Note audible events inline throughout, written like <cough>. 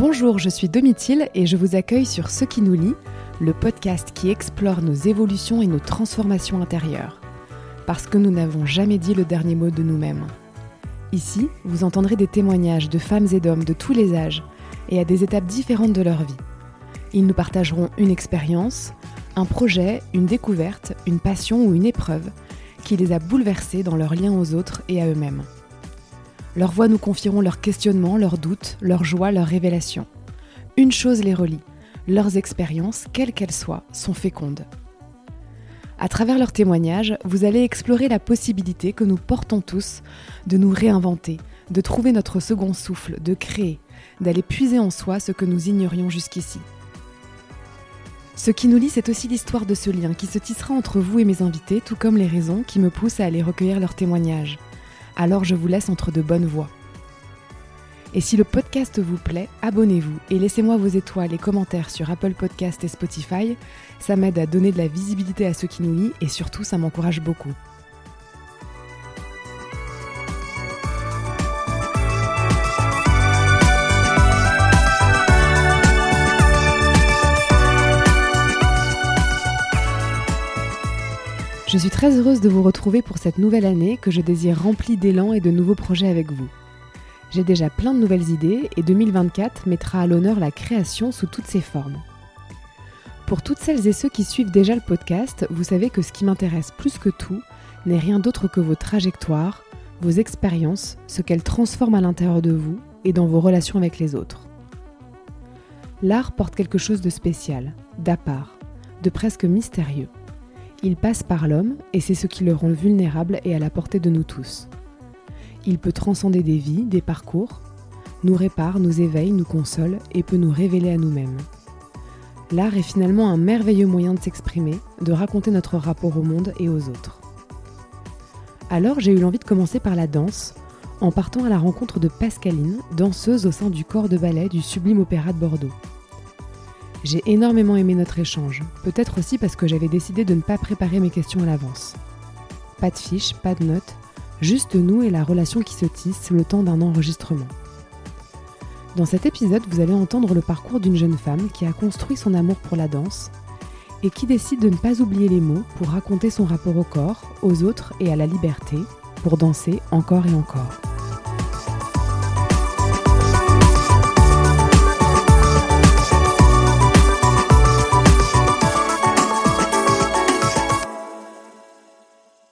Bonjour, je suis Domitil et je vous accueille sur Ce qui nous lie, le podcast qui explore nos évolutions et nos transformations intérieures. Parce que nous n'avons jamais dit le dernier mot de nous-mêmes. Ici, vous entendrez des témoignages de femmes et d'hommes de tous les âges et à des étapes différentes de leur vie. Ils nous partageront une expérience, un projet, une découverte, une passion ou une épreuve qui les a bouleversés dans leur lien aux autres et à eux-mêmes. Leurs voix nous confieront leurs questionnements, leurs doutes, leurs joies, leurs révélations. Une chose les relie, leurs expériences, quelles qu'elles soient, sont fécondes. À travers leurs témoignages, vous allez explorer la possibilité que nous portons tous de nous réinventer, de trouver notre second souffle, de créer, d'aller puiser en soi ce que nous ignorions jusqu'ici. Ce qui nous lie, c'est aussi l'histoire de ce lien qui se tissera entre vous et mes invités, tout comme les raisons qui me poussent à aller recueillir leurs témoignages. Alors je vous laisse entre de bonnes voix. Et si le podcast vous plaît, abonnez-vous et laissez-moi vos étoiles et commentaires sur Apple Podcast et Spotify. Ça m'aide à donner de la visibilité à ceux qui nous lient et surtout ça m'encourage beaucoup. Je suis très heureuse de vous retrouver pour cette nouvelle année que je désire remplie d'élan et de nouveaux projets avec vous. J'ai déjà plein de nouvelles idées et 2024 mettra à l'honneur la création sous toutes ses formes. Pour toutes celles et ceux qui suivent déjà le podcast, vous savez que ce qui m'intéresse plus que tout n'est rien d'autre que vos trajectoires, vos expériences, ce qu'elles transforment à l'intérieur de vous et dans vos relations avec les autres. L'art porte quelque chose de spécial, d'à part, de presque mystérieux. Il passe par l'homme et c'est ce qui le rend vulnérable et à la portée de nous tous. Il peut transcender des vies, des parcours, nous répare, nous éveille, nous console et peut nous révéler à nous-mêmes. L'art est finalement un merveilleux moyen de s'exprimer, de raconter notre rapport au monde et aux autres. Alors j'ai eu l'envie de commencer par la danse, en partant à la rencontre de Pascaline, danseuse au sein du corps de ballet du Sublime Opéra de Bordeaux. J'ai énormément aimé notre échange, peut-être aussi parce que j'avais décidé de ne pas préparer mes questions à l'avance. Pas de fiches, pas de notes, juste nous et la relation qui se tisse le temps d'un enregistrement. Dans cet épisode, vous allez entendre le parcours d'une jeune femme qui a construit son amour pour la danse et qui décide de ne pas oublier les mots pour raconter son rapport au corps, aux autres et à la liberté, pour danser encore et encore.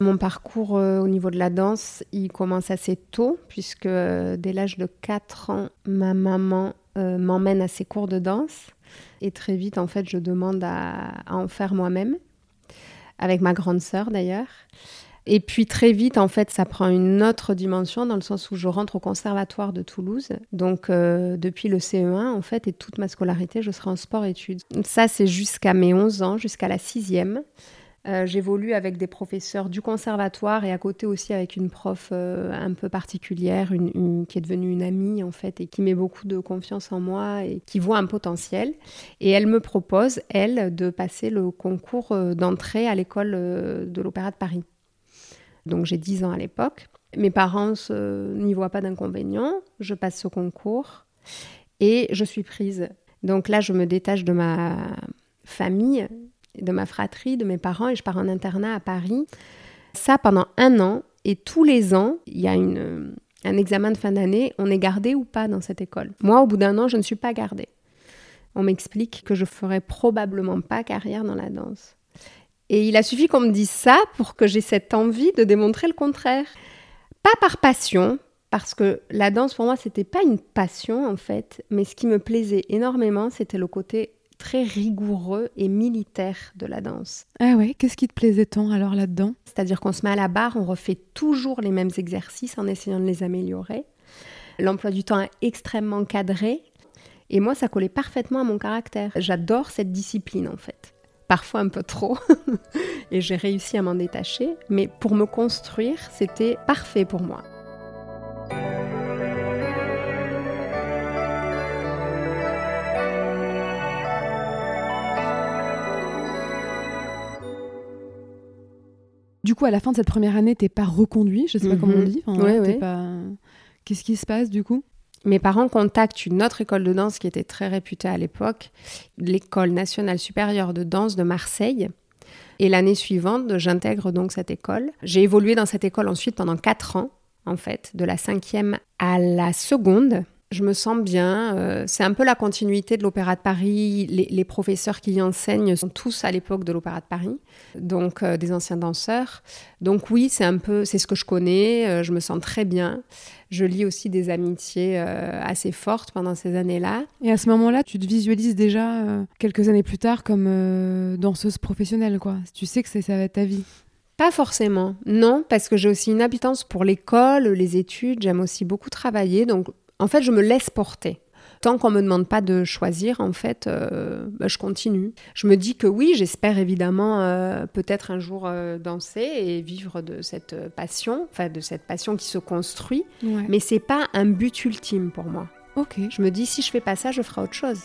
Mon parcours euh, au niveau de la danse, il commence assez tôt, puisque euh, dès l'âge de 4 ans, ma maman euh, m'emmène à ses cours de danse. Et très vite, en fait, je demande à, en faire moi-même, avec ma grande sœur d'ailleurs. Et puis très vite, en fait, ça prend une autre dimension dans le sens où je rentre au conservatoire de Toulouse. Donc depuis le CE1, en fait, et toute ma scolarité, je serai en sport-études. Ça, c'est jusqu'à mes 11 ans, jusqu'à la sixième. Euh, J'évolue avec des professeurs du conservatoire et à côté aussi avec une prof euh, un peu particulière, qui est devenue une amie en fait et qui met beaucoup de confiance en moi et qui voit un potentiel. Et elle me propose, elle, de passer le concours euh, d'entrée à l'école de l'Opéra de Paris. Donc j'ai 10 ans à l'époque. Mes parents n'y voient pas d'inconvénient. Je passe ce concours et je suis prise. Donc là, je me détache de ma famille de ma fratrie, de mes parents, et je pars en internat à Paris. Ça pendant un an, et tous les ans, il y a une, un examen de fin d'année, on est gardé ou pas dans cette école? Moi, au bout d'un an, je ne suis pas gardée. On m'explique que je ferai probablement pas carrière dans la danse. Et il a suffi qu'on me dise ça pour que j'ai cette envie de démontrer le contraire. Pas par passion, parce que la danse pour moi c'était pas une passion en fait, mais ce qui me plaisait énormément c'était le côté très rigoureux et militaire de la danse. Ah ouais, qu'est-ce qui te plaisait tant alors là-dedans? C'est-à-dire qu'on se met à la barre, on refait toujours les mêmes exercices en essayant de les améliorer. L'emploi du temps est extrêmement cadré. Et moi, ça collait parfaitement à mon caractère. J'adore cette discipline en fait. Parfois un peu trop. <laughs> et j'ai réussi à m'en détacher. Mais pour me construire, c'était parfait pour moi. Du coup, à la fin de cette première année, t'es pas reconduit, je sais pas Mhm. comment on dit. Enfin, Ouais, t'es ouais. pas- Qu'est-ce qui se passe du coup? Mes parents contactent une autre école de danse qui était très réputée à l'époque, l'école nationale supérieure de danse de Marseille. Et l'année suivante, j'intègre donc cette école. J'ai évolué dans cette école ensuite pendant quatre ans, en fait, de la cinquième à la seconde je me sens bien. Euh, c'est un peu la continuité de l'Opéra de Paris. Les, professeurs qui y enseignent sont tous à l'époque de l'Opéra de Paris, donc euh, des anciens danseurs. Donc oui, c'est un peu, c'est ce que je connais. Euh, je me sens très bien. Je lis aussi des amitiés assez fortes pendant ces années-là. Et à ce moment-là, tu te visualises déjà quelques années plus tard comme danseuse professionnelle, quoi. Tu sais que ça va être ta vie. Pas forcément, non, parce que j'ai aussi une habitance pour l'école, les études. J'aime aussi beaucoup travailler, donc en fait, je me laisse porter. Tant qu'on me demande pas de choisir, en fait, euh, bah, je continue. Je me dis que oui, j'espère évidemment euh, peut-être un jour euh, danser et vivre de cette passion, enfin de cette passion qui se construit. Mais Mais c'est pas un but ultime pour moi. Ok. Je me dis si je fais pas ça, je ferai autre chose.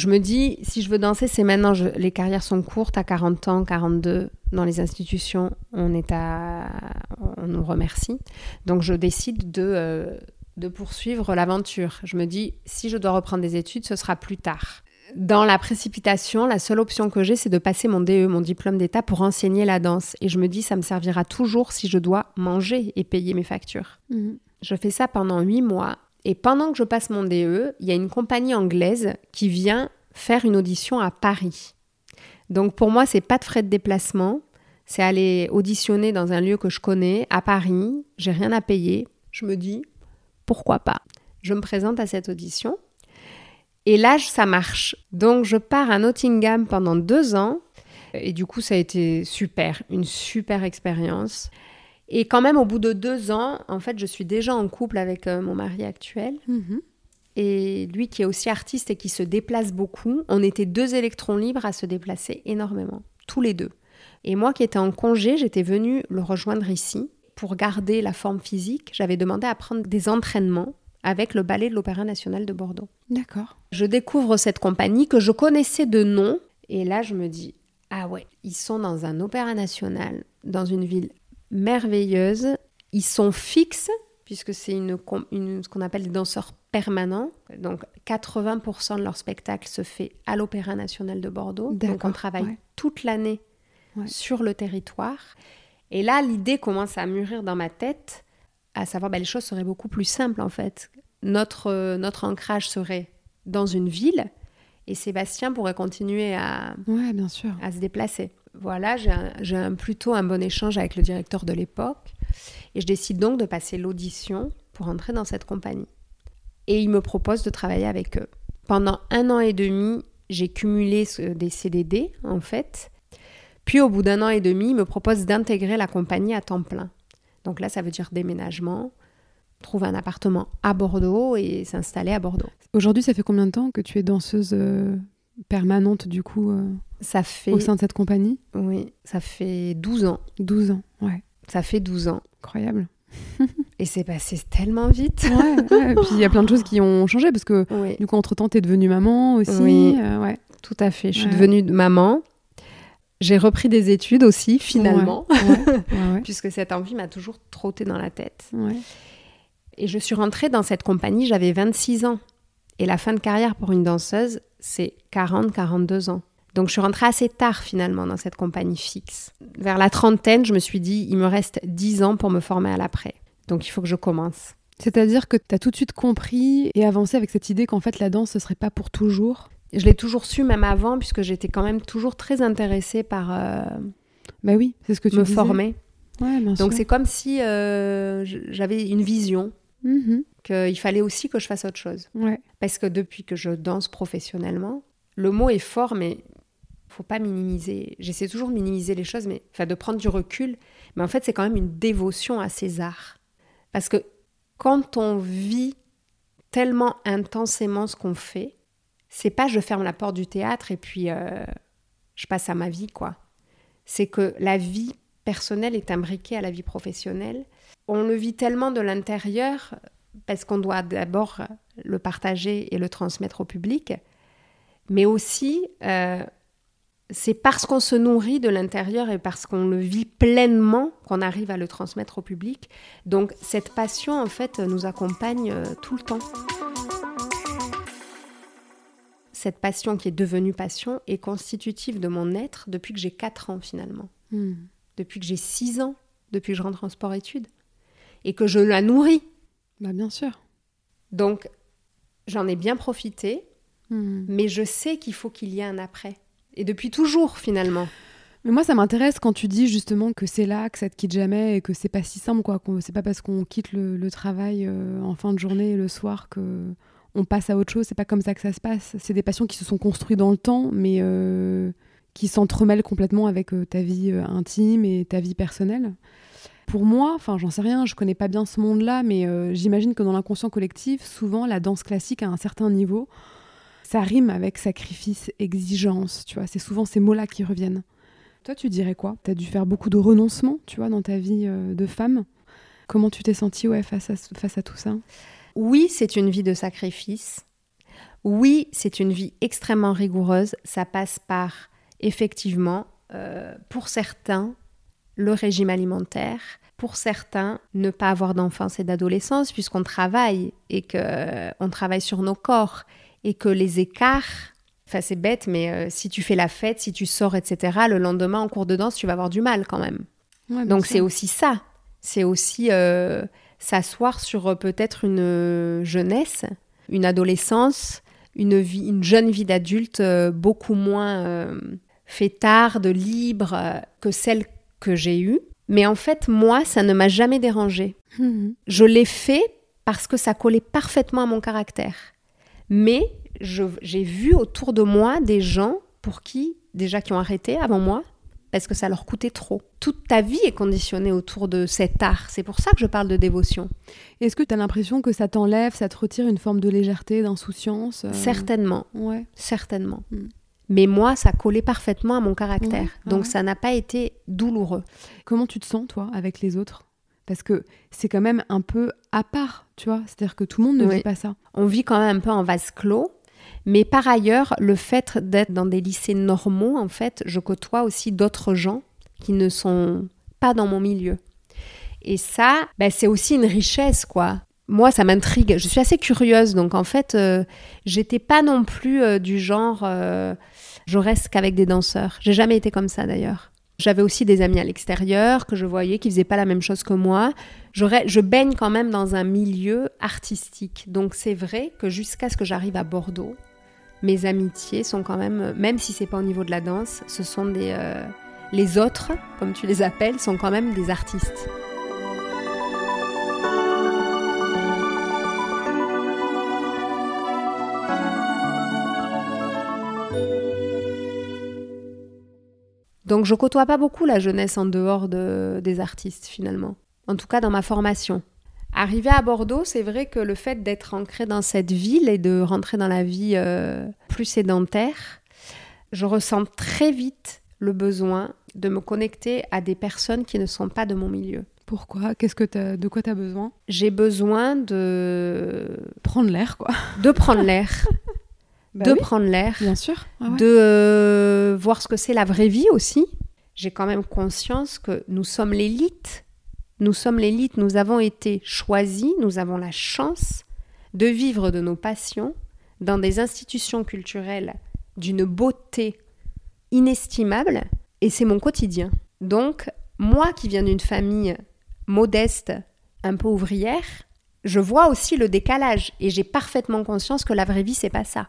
Je me dis, si je veux danser, c'est maintenant. les carrières sont courtes, à 40 ans, 42, dans les institutions, on est à, on nous remercie. Donc je décide de, euh, de poursuivre l'aventure. Je me dis, si je dois reprendre des études, ce sera plus tard. Dans la précipitation, la seule option que j'ai, c'est de passer mon DE, mon diplôme d'État, pour enseigner la danse. Et je me dis, ça me servira toujours si je dois manger et payer mes factures. Mhm. Je fais ça pendant huit mois. Et pendant que je passe mon DE, il y a une compagnie anglaise qui vient faire une audition à Paris. Donc pour moi, c'est pas de frais de déplacement, c'est aller auditionner dans un lieu que je connais à Paris, j'ai rien à payer. Je me dis pourquoi pas? Je me présente à cette audition et là ça marche. Donc je pars à Nottingham pendant deux ans et du coup ça a été super, une super expérience. Et quand même, au bout de deux ans, en fait, je suis déjà en couple avec euh, mon mari actuel. Mhm. Et lui qui est aussi artiste et qui se déplace beaucoup, on était deux électrons libres à se déplacer énormément, tous les deux. Et moi qui étais en congé, j'étais venue le rejoindre ici pour garder la forme physique. J'avais demandé à prendre des entraînements avec le ballet de l'Opéra national de Bordeaux. D'accord. Je découvre cette compagnie que je connaissais de nom. Et là, je me dis, ah ouais, ils sont dans un opéra national, dans une ville merveilleuse. Ils sont fixes, puisque c'est une, ce qu'on appelle des danseurs permanents. Donc 80% de leur spectacle se fait à l'Opéra national de Bordeaux. Donc on travaille toute l'année sur le territoire. Et là, l'idée commence à mûrir dans ma tête, à savoir, ben, les choses seraient beaucoup plus simples en fait. Notre, notre ancrage serait dans une ville et Sébastien pourrait continuer à, bien sûr. à se déplacer. Voilà, j'ai plutôt un bon échange avec le directeur de l'époque et je décide donc de passer l'audition pour entrer dans cette compagnie. Et il me propose de travailler avec eux. Pendant un an et demi, j'ai cumulé des CDD en fait. Puis au bout d'un an et demi, il me propose d'intégrer la compagnie à temps plein. Donc là, ça veut dire déménagement, trouver un appartement à Bordeaux et s'installer à Bordeaux. Aujourd'hui, ça fait combien de temps que tu es danseuse euh, permanente du coup euh, ça fait... au sein de cette compagnie? Oui, ça fait 12 ans. 12 ans, ouais. Ça fait 12 ans. Incroyable. <laughs> et c'est passé tellement vite. ouais, Et puis il y a plein de choses qui ont changé parce que du coup, entre-temps, tu es devenue maman aussi. Oui, euh, ouais. tout à fait. Je suis devenue maman. J'ai repris des études aussi, finalement, <laughs> puisque cette envie m'a toujours trotté dans la tête. Et je suis rentrée dans cette compagnie, j'avais 26 ans. Et la fin de carrière pour une danseuse, c'est 40-42 ans. Donc je suis rentrée assez tard finalement dans cette compagnie fixe. Vers la trentaine, je me suis dit, il me reste 10 ans pour me former à l'après. Donc il faut que je commence. C'est-à-dire que tu as tout de suite compris et avancé avec cette idée qu'en fait la danse, ce serait pas pour toujours? Je l'ai toujours su même avant, puisque j'étais quand même toujours très intéressée par... Euh, bah oui, c'est ce que tu me disais. former. Ouais, bien Donc c'est comme si euh, j'avais une vision. Mm-hmm. qu'il fallait aussi que je fasse autre chose. Ouais. Parce que depuis que je danse professionnellement, le mot est fort, mais faut pas minimiser. J'essaie toujours de minimiser les choses, mais enfin de prendre du recul. Mais en fait, c'est quand même une dévotion à César. Parce que quand on vit tellement intensément ce qu'on fait, c'est pas je ferme la porte du théâtre et puis euh, je passe à ma vie, quoi. C'est que la vie personnelle est imbriquée à la vie professionnelle. On le vit tellement de l'intérieur parce qu'on doit d'abord le partager et le transmettre au public Mais aussi, euh, c'est parce qu'on se nourrit de l'intérieur et parce qu'on le vit pleinement qu'on arrive à le transmettre au public. Donc cette passion, en fait, nous accompagne euh, tout le temps. Cette passion qui est devenue passion est constitutive de mon être depuis que j'ai 4 ans finalement. Hmm. Depuis que j'ai 6 ans, depuis que je rentre en sport-études. Et que je la nourris. Bah bien sûr. Donc j'en ai bien profité, hmm. mais je sais qu'il faut qu'il y ait un après et depuis toujours finalement. Mais moi, ça m'intéresse quand tu dis justement que c'est là, que ça te quitte jamais et que c'est pas si simple, quoi. C'est pas parce qu'on quitte le, travail euh, en fin de journée et le soir que on passe à autre chose. C'est pas comme ça que ça se passe. C'est des passions qui se sont construites dans le temps, mais euh, qui s'entremêlent complètement avec euh, ta vie intime et ta vie personnelle. Pour moi, enfin, j'en sais rien, je connais pas bien ce monde-là, mais j'imagine que dans l'inconscient collectif, souvent la danse classique à un certain niveau ça rime avec sacrifice, exigence, tu vois, c'est souvent ces mots-là qui reviennent. Toi, tu dirais quoi? Tu as dû faire beaucoup de renoncements, tu vois, dans ta vie euh, de femme. Comment tu t'es sentie ouais, face, à, face à tout ça? Oui, c'est une vie de sacrifice. Oui, c'est une vie extrêmement rigoureuse. Ça passe par, effectivement, euh, pour certains, le régime alimentaire. Pour certains, ne pas avoir d'enfance et d'adolescence, puisqu'on travaille et qu'on travaille sur nos corps et que les écarts, enfin c'est bête, mais euh, si tu fais la fête, si tu sors, etc., le lendemain en cours de danse, tu vas avoir du mal quand même. Donc c'est aussi ça. C'est aussi euh, s'asseoir sur euh, peut-être une jeunesse, une adolescence, une, vie, une jeune vie d'adulte beaucoup moins fêtarde, libre que celle que j'ai eue. Mais en fait, moi, ça ne m'a jamais dérangée. Mmh Je l'ai fait parce que ça collait parfaitement à mon caractère. Mais j'ai vu autour de moi des gens pour qui, déjà qui ont arrêté avant moi, parce que ça leur coûtait trop. Toute ta vie est conditionnée autour de cet art. C'est pour ça que je parle de dévotion. Est-ce que tu as l'impression que ça t'enlève, ça te retire une forme de légèreté, d'insouciance euh? Certainement. Ouais. Certainement. Hmm. Mais moi, ça collait parfaitement à mon caractère. Donc ça n'a pas été douloureux. Comment tu te sens, toi, avec les autres? Parce que c'est quand même un peu à part, tu vois? C'est-à-dire que tout le monde ne vit pas ça. On vit quand même un peu en vase clos. Mais par ailleurs, le fait d'être dans des lycées normaux, en fait, je côtoie aussi d'autres gens qui ne sont pas dans mon milieu. Et ça, ben, c'est aussi une richesse, quoi. Moi, ça m'intrigue. Je suis assez curieuse, donc en fait, euh, j'étais pas non plus euh, du genre, euh, je reste qu'avec des danseurs. J'ai jamais été comme ça d'ailleurs. J'avais aussi des amis à l'extérieur que je voyais qui faisaient pas la même chose que moi. Je baigne quand même dans un milieu artistique. Donc c'est vrai que jusqu'à ce que j'arrive à Bordeaux, mes amitiés sont quand même, même si c'est pas au niveau de la danse, ce sont des... Euh, les autres, comme tu les appelles, sont quand même des artistes. Donc je côtoie pas beaucoup la jeunesse en dehors des artistes finalement. En tout cas dans ma formation. Arrivé à Bordeaux, c'est vrai que le fait d'être ancré dans cette ville et de rentrer dans la vie euh, plus sédentaire, je ressens très vite le besoin de me connecter à des personnes qui ne sont pas de mon milieu. Pourquoi? Qu'est-ce que as, de quoi tu as besoin? J'ai besoin de prendre l'air quoi. De prendre l'air. <laughs> Bah de prendre l'air, bien sûr, de euh, voir ce que c'est la vraie vie aussi. J'ai quand même conscience que nous sommes l'élite. Nous sommes l'élite, nous avons été choisis, nous avons la chance de vivre de nos passions dans des institutions culturelles d'une beauté inestimable, et c'est mon quotidien. Donc, moi qui viens d'une famille modeste, un peu ouvrière, je vois aussi le décalage et j'ai parfaitement conscience que la vraie vie, c'est pas ça.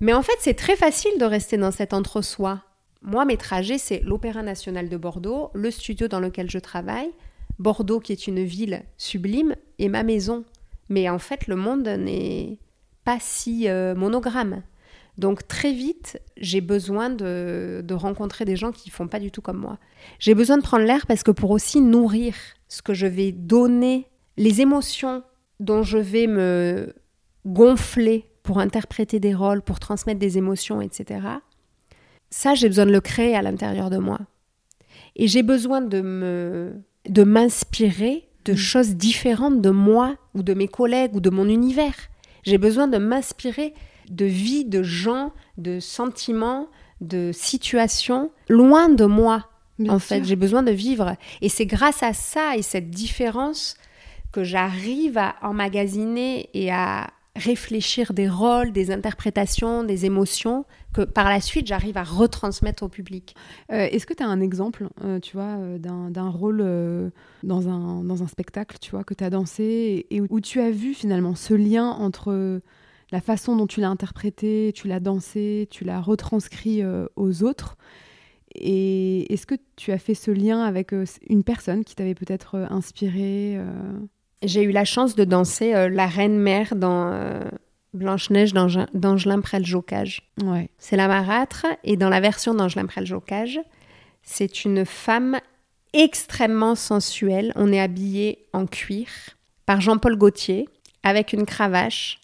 Mais en fait, c'est très facile de rester dans cet entre-soi. Moi, mes trajets, c'est l'Opéra national de Bordeaux, le studio dans lequel je travaille, Bordeaux qui est une ville sublime, et ma maison. Mais en fait, le monde n'est pas si euh, monogramme. Donc très vite, j'ai besoin de, de, rencontrer des gens qui font pas du tout comme moi. J'ai besoin de prendre l'air parce que pour aussi nourrir ce que je vais donner, les émotions dont je vais me gonfler pour interpréter des rôles, pour transmettre des émotions, etc. Ça, j'ai besoin de le créer à l'intérieur de moi. Et j'ai besoin de me de m'inspirer de mm. choses différentes de moi ou de mes collègues ou de mon univers. J'ai besoin de m'inspirer de vie, de gens, de sentiments, de situations loin de moi. en fait, j'ai besoin de vivre. Et c'est grâce à ça et cette différence que j'arrive à emmagasiner et à réfléchir des rôles, des interprétations, des émotions que par la suite j'arrive à retransmettre au public. Euh, est-ce que tu as un exemple, euh, tu vois, euh, d'un rôle dans, un, spectacle, tu vois, que tu as dansé et, où tu as vu finalement ce lien entre la façon dont tu l'as interprété, tu l'as dansé, tu l'as retranscrit aux autres? Et est-ce que tu as fait ce lien avec une personne qui t'avait peut-être inspiré j'ai eu la chance de danser euh, la reine-mère dans euh, Blanche-Neige d'Angelin Prel-Jocage. Ouais. C'est la marâtre, et dans la version d'Angelin Prel-Jocage, c'est une femme extrêmement sensuelle. On est habillé en cuir par Jean-Paul Gaultier, avec une cravache,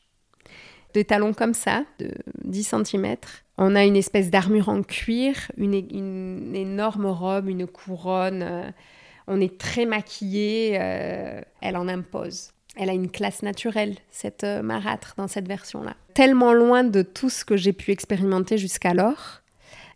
des talons comme ça, de 10 cm. On a une espèce d'armure en cuir, une, une, énorme robe, une couronne. Euh, on est très maquillé, euh, elle en impose. Elle a une classe naturelle, cette euh, marâtre, dans cette version-là. Tellement loin de tout ce que j'ai pu expérimenter jusqu'alors,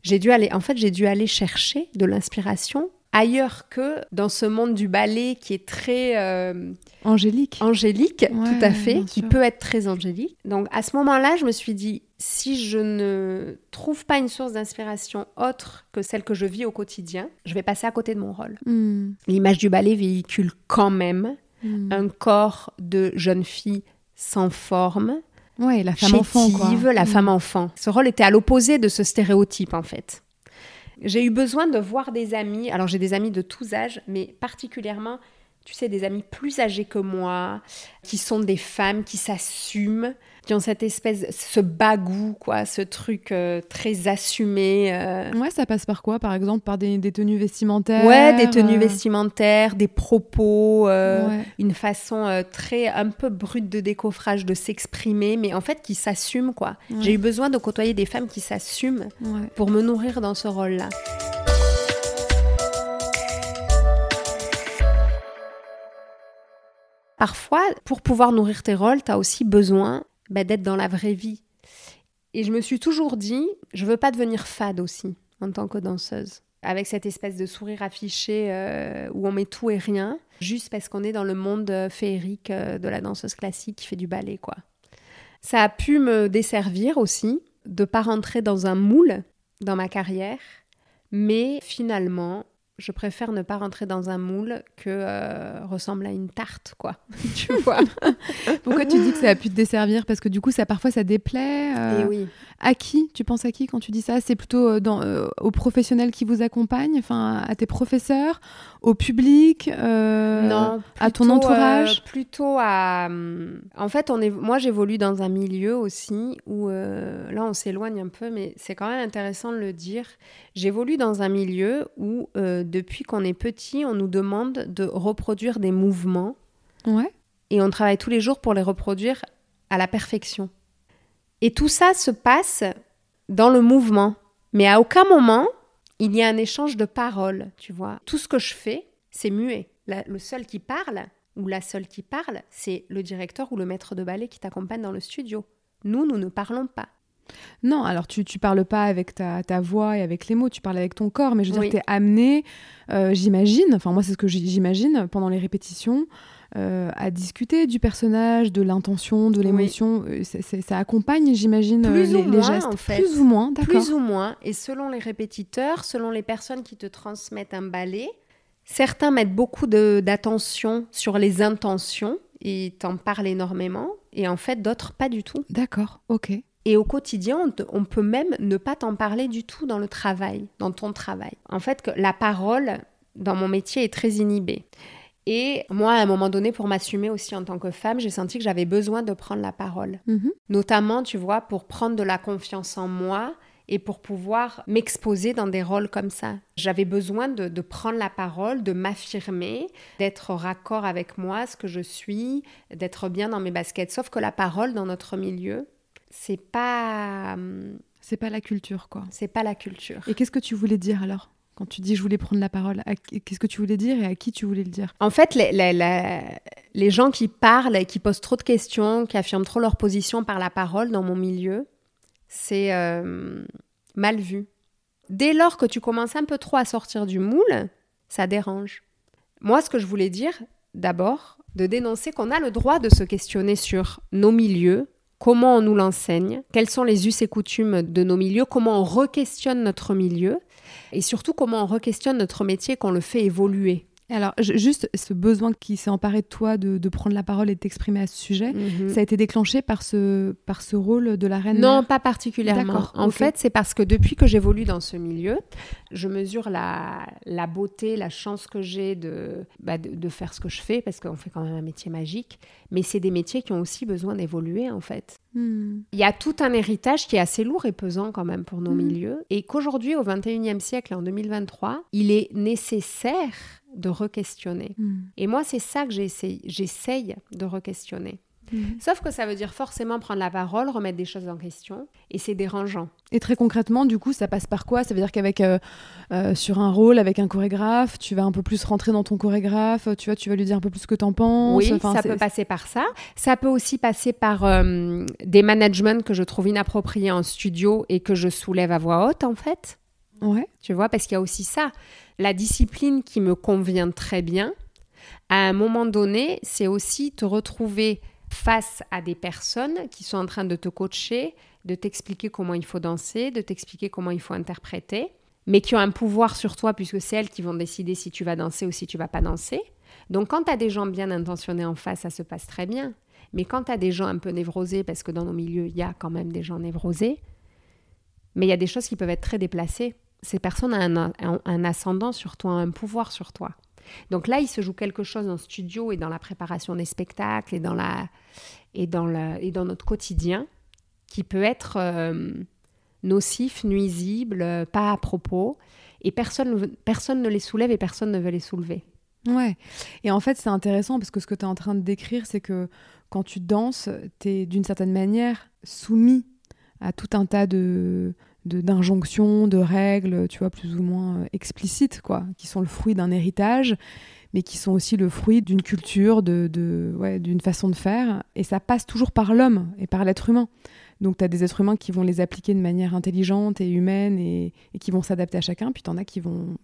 j'ai dû aller, en fait, j'ai dû aller chercher de l'inspiration ailleurs que dans ce monde du ballet qui est très euh, angélique. Angélique, tout à fait, qui peut être très angélique. Donc à ce moment-là, je me suis dit si je ne trouve pas une source d'inspiration autre que celle que je vis au quotidien, je vais passer à côté de mon rôle. Hmm. L'image du ballet véhicule quand même hmm. un corps de jeune fille sans forme. Ouais, la femme enfant. La hmm. femme enfant. Ce rôle était à l'opposé de ce stéréotype en fait. J'ai eu besoin de voir des amis. Alors j'ai des amis de tous âges, mais particulièrement tu sais, des amis plus âgés que moi, qui sont des femmes qui s'assument, qui ont cette espèce, ce bagou, quoi, ce truc euh, très assumé. Euh. Ouais, ça passe par quoi, par exemple, par des, tenues vestimentaires Ouais, des tenues euh. vestimentaires, des propos, une façon très, un peu brute de décoffrage de s'exprimer, mais en fait qui s'assument, quoi. J'ai eu besoin de côtoyer des femmes qui s'assument pour me nourrir dans ce rôle-là. Parfois, pour pouvoir nourrir tes rôles, tu as aussi besoin bah, d'être dans la vraie vie. Et je me suis toujours dit, je veux pas devenir fade aussi en tant que danseuse. Avec cette espèce de sourire affiché euh, où on met tout et rien, juste parce qu'on est dans le monde euh, féerique euh, de la danseuse classique qui fait du ballet, quoi. Ça a pu me desservir aussi de pas rentrer dans un moule dans ma carrière, mais finalement, je préfère ne pas rentrer dans un moule que euh, ressemble à une tarte, quoi. <laughs> tu vois? Pourquoi tu dis que ça a pu te desservir? Parce que du coup, ça parfois, ça déplaît. Euh, Et oui. À qui? Tu penses à qui quand tu dis ça? C'est plutôt euh, aux professionnels qui vous accompagnent, enfin à tes professeurs, au public, non, à ton entourage Plutôt à. Hum, en fait, on est. Moi, j'évolue dans un milieu aussi où là, on s'éloigne un peu, mais c'est quand même intéressant de le dire. J'évolue dans un milieu où depuis qu'on est petit, on nous demande de reproduire des mouvements. Ouais. Et on travaille tous les jours pour les reproduire à la perfection. Et tout ça se passe dans le mouvement. Mais à aucun moment, il y a un échange de paroles, tu vois. Tout ce que je fais, c'est muet. le seul qui parle, ou la seule qui parle, c'est le directeur ou le maître de ballet qui t'accompagne dans le studio. Nous, nous ne parlons pas. Non, alors tu, tu parles pas avec ta, voix et avec les mots, tu parles avec ton corps, mais je veux dire, tu es amené, euh, j'imagine, enfin moi c'est ce que j'imagine pendant les répétitions, euh, à discuter du personnage, de l'intention, de l'émotion. Euh, ça accompagne, j'imagine, les, les, gestes. En fait. Plus ou moins, d'accord. Plus ou moins. Et selon les répétiteurs, selon les personnes qui te transmettent un ballet, certains mettent beaucoup d'attention sur les intentions et t'en parlent énormément. Et en fait, d'autres pas du tout. D'accord, ok. Et au quotidien, on, peut même ne pas t'en parler du tout dans le travail, dans ton travail. En fait, que la parole dans mon métier est très inhibée. Et moi, à un moment donné, pour m'assumer aussi en tant que femme, j'ai senti que j'avais besoin de prendre la parole. Mhm. Notamment, tu vois, pour prendre de la confiance en moi et pour pouvoir m'exposer dans des rôles comme ça. J'avais besoin de, de, prendre la parole, de m'affirmer, d'être raccord avec moi, ce que je suis, d'être bien dans mes baskets. Sauf que la parole dans notre milieu, c'est pas. Hum, c'est pas la culture, quoi. C'est pas la culture. Et qu'est-ce que tu voulais dire alors? Quand tu dis je voulais prendre la parole Qu'est-ce que tu voulais dire et à qui tu voulais le dire? En fait, les, gens qui parlent et qui posent trop de questions, qui affirment trop leur position par la parole dans mon milieu, c'est euh, mal vu. Dès lors que tu commences un peu trop à sortir du moule, ça dérange. Moi, ce que je voulais dire, d'abord, de dénoncer qu'on a le droit de se questionner sur nos milieux, comment on nous l'enseigne, quels sont les us et coutumes de nos milieux, comment on re-questionne notre milieu, et surtout comment on re-questionne notre métier, qu'on le fait évoluer. Alors, juste ce besoin qui s'est emparé de toi de, prendre la parole et de t'exprimer à ce sujet, mhm. ça a été déclenché par ce, par ce rôle de la reine Non, pas particulièrement. En fait, c'est parce que depuis que j'évolue dans ce milieu, je mesure la, la beauté, la chance que j'ai de, bah, de, faire ce que je fais, parce qu'on fait quand même un métier magique. Mais c'est des métiers qui ont aussi besoin d'évoluer, en fait. Hmm. Il y a tout un héritage qui est assez lourd et pesant quand même pour nos hmm. milieux. Et qu'aujourd'hui, au 21e siècle, en 2023, il est nécessaire de re-questionner. Hmm. Et moi, c'est ça que j'essaye de re-questionner. Hmm. Sauf que ça veut dire forcément prendre la parole, remettre des choses en question, et c'est dérangeant. Et très concrètement, du coup, ça passe par quoi? Ça veut dire qu'avec euh, euh, sur un rôle, avec un chorégraphe, tu vas un peu plus rentrer dans ton chorégraphe, tu vois, tu vas lui dire un peu plus ce que t'en penses. Oui, ça peut passer par ça. Ça peut aussi passer par euh, des managements que je trouve inappropriés en studio et que je soulève à voix haute, en fait. Ouais. Tu vois, parce qu'il y a aussi ça. La discipline qui me convient très bien, à un moment donné, c'est aussi te retrouver face à des personnes qui sont en train de te coacher, de t'expliquer comment il faut danser, de t'expliquer comment il faut interpréter, mais qui ont un pouvoir sur toi puisque c'est elles qui vont décider si tu vas danser ou si tu vas pas danser. Donc quand tu as des gens bien intentionnés en face, ça se passe très bien. Mais quand tu as des gens un peu névrosés, parce que dans nos milieux, il y a quand même des gens névrosés, mais il y a des choses qui peuvent être très déplacées ces personnes ont un, ascendant sur toi, un pouvoir sur toi. Donc là, il se joue quelque chose en studio et dans la préparation des spectacles et dans, la, et dans, la, et dans notre quotidien qui peut être euh, nocif, nuisible, pas à propos. Et personne, personne ne les soulève et personne ne veut les soulever. Ouais. Et en fait, c'est intéressant parce que ce que tu es en train de décrire, c'est que quand tu danses, tu es d'une certaine manière soumis à tout un tas de, d'injonctions, de, règles, tu vois, plus ou moins euh, explicites, quoi, qui sont le fruit d'un héritage, mais qui sont aussi le fruit d'une culture, de, de ouais, d'une façon de faire. Et ça passe toujours par l'homme et par l'être humain. Donc, tu as des êtres humains qui vont les appliquer de manière intelligente et humaine et, qui vont s'adapter à chacun. Puis, tu en as qui vont,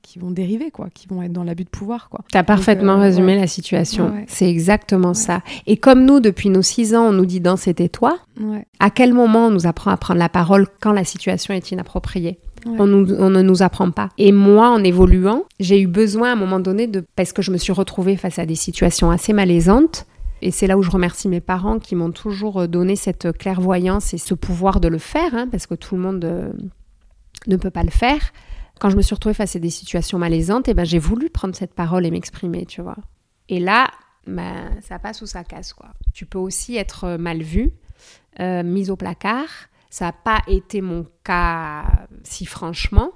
qui vont dériver, quoi, qui vont être dans l'abus de pouvoir. Tu as parfaitement euh, résumé la situation. C'est exactement ça. Et comme nous, depuis nos six ans, on nous dit dans c'était toi, à quel moment on nous apprend à prendre la parole quand la situation est inappropriée? On, on, ne nous apprend pas. Et moi, en évoluant, j'ai eu besoin à un moment donné de, parce que je me suis retrouvée face à des situations assez malaisantes, et c'est là où je remercie mes parents qui m'ont toujours euh, donné cette clairvoyance et ce pouvoir de le faire, hein, parce que tout le monde euh, ne peut pas le faire. Quand je me suis retrouvée face à des situations malaisantes, et eh ben, j'ai voulu prendre cette parole et m'exprimer, tu vois. Et là, ben, ça passe ou ça casse, quoi. Tu peux aussi être euh, mal vu, mise au placard. Ça n'a pas été mon cas si franchement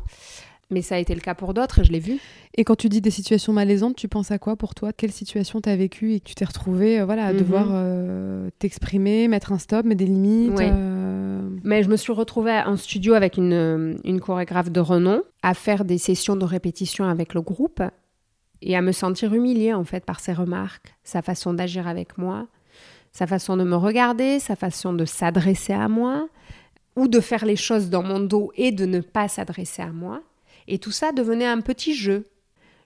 mais ça a été le cas pour d'autres et je l'ai vu. Et quand tu dis des situations malaisantes, tu penses à quoi pour toi? Quelle situation tu as vécu et que tu t'es retrouvé euh, voilà, à mhm. devoir euh, t'exprimer, mettre un stop, mettre des limites euh Mais je me suis retrouvée en studio avec une, une chorégraphe de renom, à faire des sessions de répétition avec le groupe et à me sentir humiliée en fait par ses remarques, sa façon d'agir avec moi, sa façon de me regarder, sa façon de s'adresser à moi ou de faire les choses dans mon dos et de ne pas s'adresser à moi. Et tout ça devenait un petit jeu,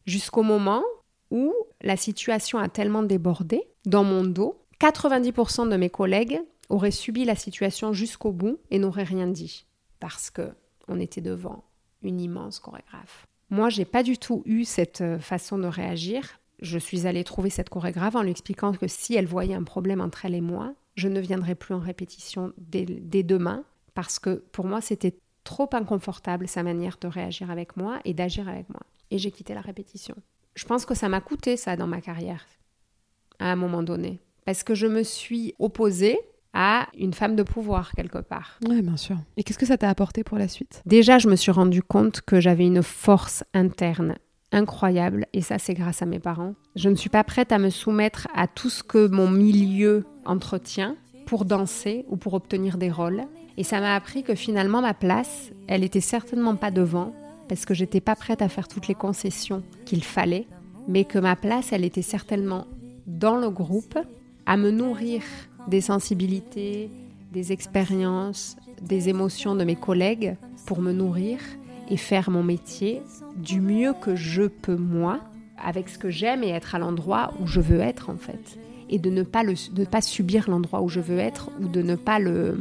jusqu'au moment où la situation a tellement débordé dans mon dos, 90% de mes collègues auraient subi la situation jusqu'au bout et n'auraient rien dit, parce que on était devant une immense chorégraphe. Moi, j'ai pas du tout eu cette euh, façon de réagir. Je suis allée trouver cette chorégraphe en lui expliquant que si elle voyait un problème entre elle et moi, je ne viendrai plus en répétition dès, dès demain, parce que pour moi, c'était trop inconfortable sa manière de réagir avec moi et d'agir avec moi. Et j'ai quitté la répétition. Je pense que ça m'a coûté ça dans ma carrière, à un moment donné. Parce que je me suis opposée à une femme de pouvoir quelque part. Oui, bien sûr. Et qu'est-ce que ça t'a apporté pour la suite? Déjà, je me suis rendu compte que j'avais une force interne incroyable et ça c'est grâce à mes parents. Je ne suis pas prête à me soumettre à tout ce que mon milieu entretient pour danser ou pour obtenir des rôles. Et ça m'a appris que finalement ma place, elle était certainement pas devant, parce que j'étais pas prête à faire toutes les concessions qu'il fallait, mais que ma place, elle était certainement dans le groupe, à me nourrir des sensibilités, des expériences, des émotions de mes collègues pour me nourrir et faire mon métier du mieux que je peux moi, avec ce que j'aime et être à l'endroit où je veux être en fait. Et de ne pas, pas subir l'endroit où je veux être ou de ne pas le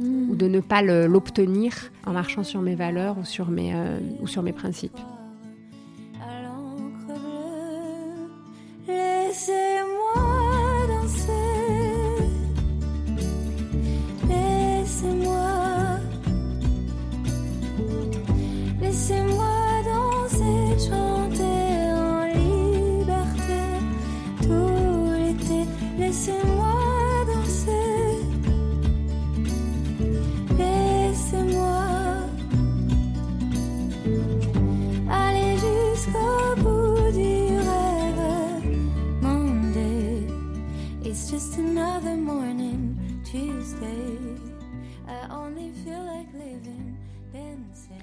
ou de ne pas l'obtenir en marchant sur mes valeurs ou sur mes, euh, ou sur mes principes.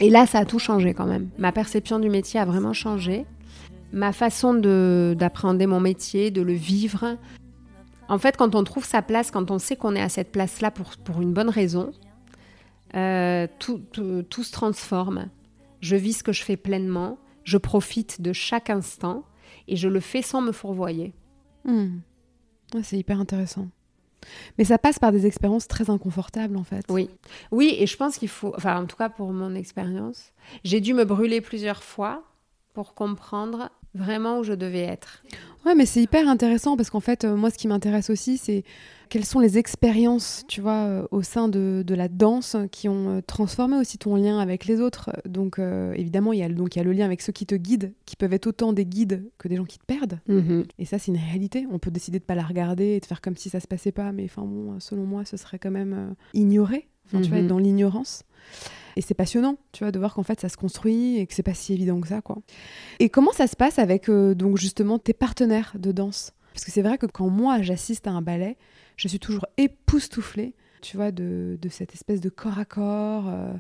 Et là, ça a tout changé quand même. Ma perception du métier a vraiment changé. Ma façon d'appréhender mon métier, de le vivre. En fait, quand on trouve sa place, quand on sait qu'on est à cette place-là pour, pour une bonne raison, euh, tout, tout, se transforme. Je vis ce que je fais pleinement, je profite de chaque instant et je le fais sans me fourvoyer. Hmm. c'est hyper intéressant. Mais ça passe par des expériences très inconfortables, en fait. Oui. Oui, et je pense qu'il faut, enfin, en tout cas pour mon expérience, j'ai dû me brûler plusieurs fois pour comprendre vraiment où je devais être. Ouais, mais c'est hyper intéressant parce qu'en fait, euh, moi, ce qui m'intéresse aussi, c'est quelles sont les expériences, tu vois, euh, au sein de, de, la danse qui ont euh, transformé aussi ton lien avec les autres? Donc, évidemment, il y, a, donc, il y a le lien avec ceux qui te guident, qui peuvent être autant des guides que des gens qui te perdent. Mm-hmm. Et ça, c'est une réalité. On peut décider de pas la regarder et de faire comme si ça se passait pas, mais enfin, bon, selon moi, ce serait quand même ignoré. Enfin, tu vois, être mm-hmm. dans l'ignorance. Et c'est passionnant, tu vois, de voir qu'en fait ça se construit et que c'est pas si évident que ça, quoi. Et comment ça se passe avec euh, donc justement tes partenaires de danse? Parce que c'est vrai que quand moi j'assiste à un ballet, je suis toujours époustouflée, tu vois, de, de cette espèce de corps à corps. Euh,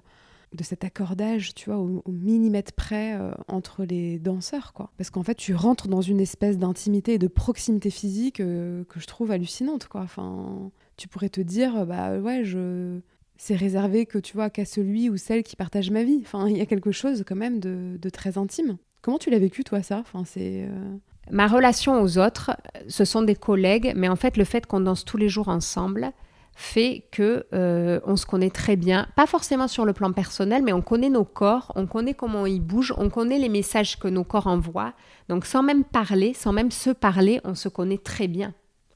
de cet accordage, tu vois, au, millimètre près euh, entre les danseurs, quoi. Parce qu'en fait, tu rentres dans une espèce d'intimité et de proximité physique que je trouve hallucinante, quoi. Enfin, tu pourrais te dire, bah ouais, je, c'est réservé que tu vois qu'à celui ou celle qui partage ma vie. Enfin, il y a quelque chose quand même de, très intime. Comment tu l'as vécu toi ça? Enfin, c'est euh, ma relation aux autres, ce sont des collègues, mais en fait le fait qu'on danse tous les jours ensemble fait que euh, on se connaît très bien, pas forcément sur le plan personnel, mais on connaît nos corps, on connaît comment ils bougent, on connaît les messages que nos corps envoient. Donc sans même parler, sans même se parler, on se connaît très bien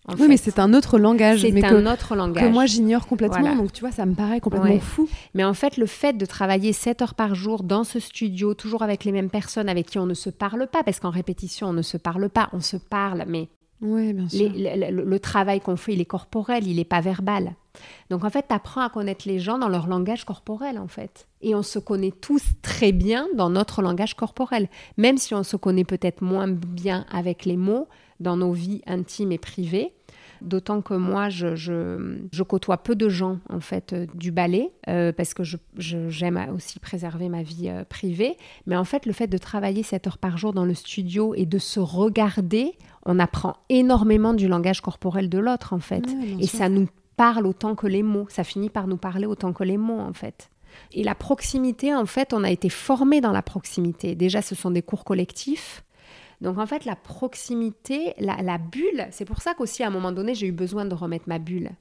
oui, mais c'est un autre langage. C'est un autre langage. Que moi, j'ignore complètement. Donc, tu vois, ça me paraît complètement fou. Mais en fait, le fait de travailler 7 heures par jour dans ce studio, toujours avec les mêmes personnes avec qui on ne se parle pas, parce qu'en répétition, on ne se parle pas, on se parle, mais oui, bien sûr. le, travail qu'on fait, il est corporel, il n'est pas verbal. Donc en fait, tu apprends à connaître les gens dans leur langage corporel, en fait. Et on se connaît tous très bien dans notre langage corporel. Même si on se connaît peut-être moins bien avec les mots, dans nos vies intimes et privées. D'autant que moi, je, je, côtoie peu de gens en fait euh, du ballet euh, parce que j'aime aussi préserver ma vie euh, privée. Mais en fait, le fait de travailler 7 heures par jour dans le studio et de se regarder, on apprend énormément du langage corporel de l'autre en fait. et ça nous parle autant que les mots. Ça finit par nous parler autant que les mots en fait. Et la proximité, en fait, on a été formé dans la proximité. Déjà, ce sont des cours collectifs. Donc en fait, la proximité, la, bulle, c'est pour ça qu'aussi à un moment donné, j'ai eu besoin de remettre ma bulle.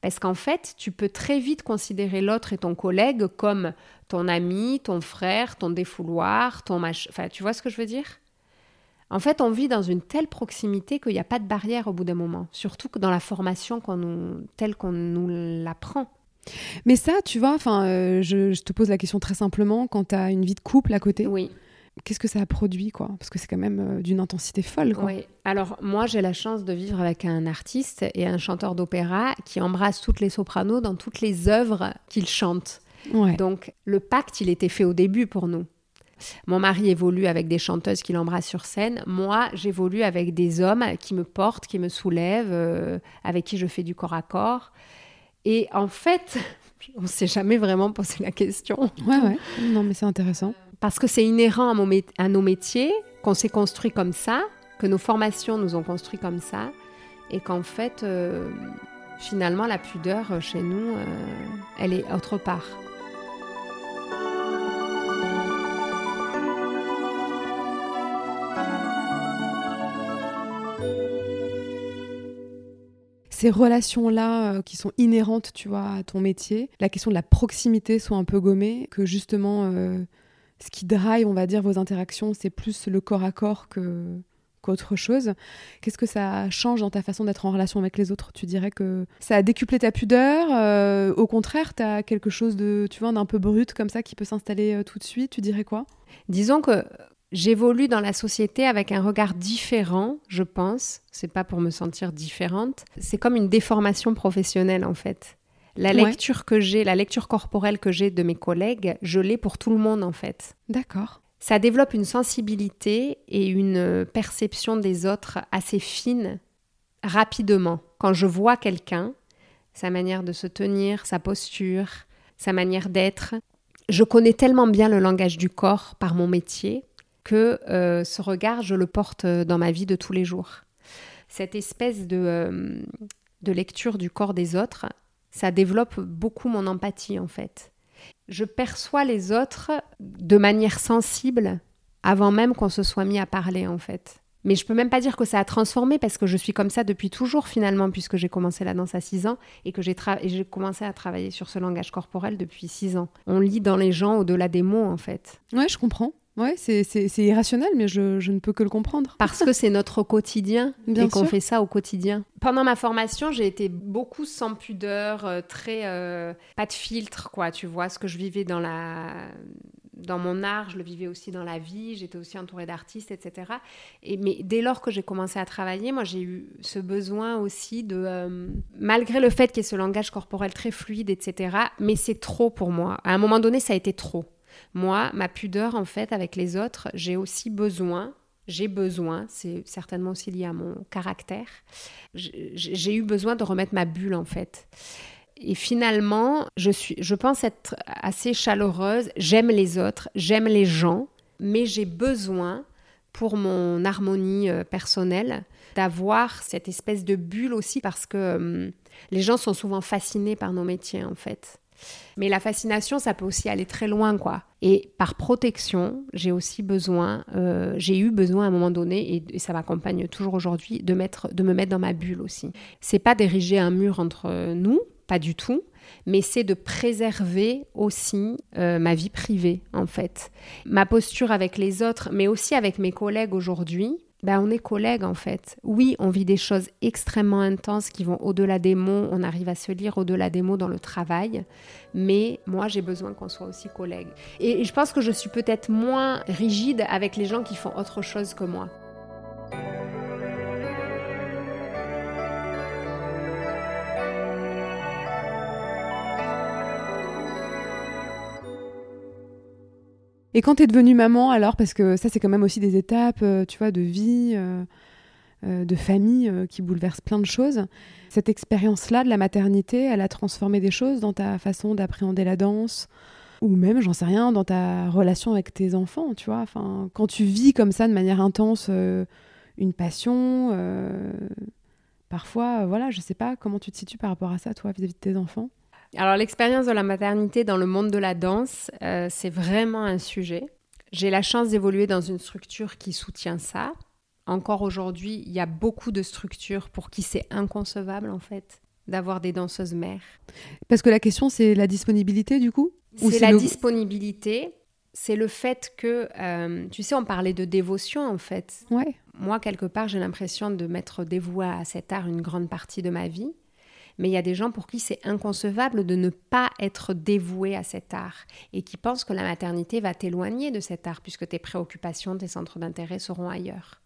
Parce qu'en fait, tu peux très vite considérer l'autre et ton collègue comme ton ami, ton frère, ton défouloir, ton mach... Enfin, tu vois ce que je veux dire? En fait, on vit dans une telle proximité qu'il n'y a pas de barrière au bout d'un moment. Surtout que dans la formation qu'on nous... telle qu'on nous l'apprend. Mais ça, tu vois, enfin, euh, je, je, te pose la question très simplement, quand tu as une vie de couple à côté, oui qu'est-ce que ça a produit quoi? Parce que c'est quand même euh, d'une intensité folle. Quoi. Oui. Alors moi j'ai la chance de vivre avec un artiste et un chanteur d'opéra qui embrasse toutes les sopranos dans toutes les œuvres qu'il chante. Donc le pacte il était fait au début pour nous. Mon mari évolue avec des chanteuses qu'il embrasse sur scène. Moi, j'évolue avec des hommes qui me portent, qui me soulèvent, euh, avec qui je fais du corps à corps. Et en fait, <laughs> on ne s'est jamais vraiment posé la question. Ouais, ouais. Non, mais c'est intéressant parce que c'est inhérent à, nos métiers, qu'on s'est construit comme ça, que nos formations nous ont construit comme ça, et qu'en fait, euh, finalement, la pudeur chez nous, elle est autre part. ces relations-là euh, qui sont inhérentes, tu vois, à ton métier, la question de la proximité soit un peu gommée, que justement, euh, ce qui drive, on va dire, vos interactions, c'est plus le corps à corps que qu'autre chose. Qu'est-ce que ça change dans ta façon d'être en relation avec les autres? Tu dirais que ça a décuplé ta pudeur euh, Au contraire, tu as quelque chose de, tu vois, d'un peu brut comme ça qui peut s'installer tout de suite? Tu dirais quoi? Disons que J'évolue dans la société avec un regard différent, je pense. C'est pas pour me sentir différente. C'est comme une déformation professionnelle en fait. La lecture que j'ai, la lecture corporelle que j'ai de mes collègues, je l'ai pour tout le monde en fait. D'accord. Ça développe une sensibilité et une perception des autres assez fine rapidement. Quand je vois quelqu'un, sa manière de se tenir, sa posture, sa manière d'être, je connais tellement bien le langage du corps par mon métier que euh, ce regard, je le porte euh, dans ma vie de tous les jours. Cette espèce de, euh, de lecture du corps des autres, ça développe beaucoup mon empathie en fait. Je perçois les autres de manière sensible avant même qu'on se soit mis à parler en fait. Mais je peux même pas dire que ça a transformé parce que je suis comme ça depuis toujours finalement, puisque j'ai commencé la danse à 6 ans et que j'ai commencé à travailler sur ce langage corporel depuis 6 ans. On lit dans les gens au-delà des mots en fait. Ouais, je comprends. Ouais, c'est irrationnel, mais je, je, ne peux que le comprendre. Parce que c'est notre quotidien <laughs> Bien et qu'on fait ça au quotidien. Pendant ma formation, j'ai été beaucoup sans pudeur, euh, très euh, pas de filtre, quoi. Tu vois, ce que je vivais dans la dans mon art, je le vivais aussi dans la vie. J'étais aussi entourée d'artistes, etc. Et mais dès lors que j'ai commencé à travailler, moi, j'ai eu ce besoin aussi de, euh, malgré le fait qu'il y ait ce langage corporel très fluide, etc. Mais c'est trop pour moi. À un moment donné, ça a été trop. Moi, ma pudeur, en fait, avec les autres, j'ai aussi besoin, j'ai besoin, c'est certainement aussi lié à mon caractère, j'ai eu besoin de remettre ma bulle, en fait. Et finalement, je, suis, je pense être assez chaleureuse, j'aime les autres, j'aime les gens, mais j'ai besoin, pour mon harmonie euh, personnelle, d'avoir cette espèce de bulle aussi parce que hum, les gens sont souvent fascinés par nos métiers en fait. Mais la fascination, ça peut aussi aller très loin, quoi. Et par protection, j'ai aussi besoin, euh, j'ai eu besoin à un moment donné, et, ça m'accompagne toujours aujourd'hui, de, mettre, de me mettre dans ma bulle aussi. C'est pas d'ériger un mur entre nous, pas du tout, mais c'est de préserver aussi euh, ma vie privée, en fait. Ma posture avec les autres, mais aussi avec mes collègues aujourd'hui, ben, on est collègues en fait. Oui, on vit des choses extrêmement intenses qui vont au-delà des mots, on arrive à se lire au-delà des mots dans le travail, mais moi j'ai besoin qu'on soit aussi collègues. Et je pense que je suis peut-être moins rigide avec les gens qui font autre chose que moi. Et quand tu es devenue maman, alors, parce que ça, c'est quand même aussi des étapes, euh, tu vois, de vie, euh, euh, de famille qui bouleversent plein de choses. Cette expérience-là de la maternité, elle a transformé des choses dans ta façon d'appréhender la danse? Ou même, j'en sais rien, dans ta relation avec tes enfants, tu vois? Enfin, quand tu vis comme ça de manière intense une passion, parfois, voilà, je sais pas comment tu te situes par rapport à ça, toi, vis à -vis de tes enfants? Alors l'expérience de la maternité dans le monde de la danse, euh, c'est vraiment un sujet. J'ai la chance d'évoluer dans une structure qui soutient ça. Encore aujourd'hui, il y a beaucoup de structures pour qui c'est inconcevable en fait d'avoir des danseuses mères. Parce que la question c'est la disponibilité du coup? C'est la disponibilité, c'est le fait que, euh, tu sais, on parlait de dévotion en fait. Ouais. Moi, quelque part, j'ai l'impression de m'être dévouée à cet art une grande partie de ma vie mais il y a des gens pour qui c'est inconcevable de ne pas être dévoué à cet art et qui pensent que la maternité va t'éloigner de cet art puisque tes préoccupations, tes centres d'intérêt seront ailleurs.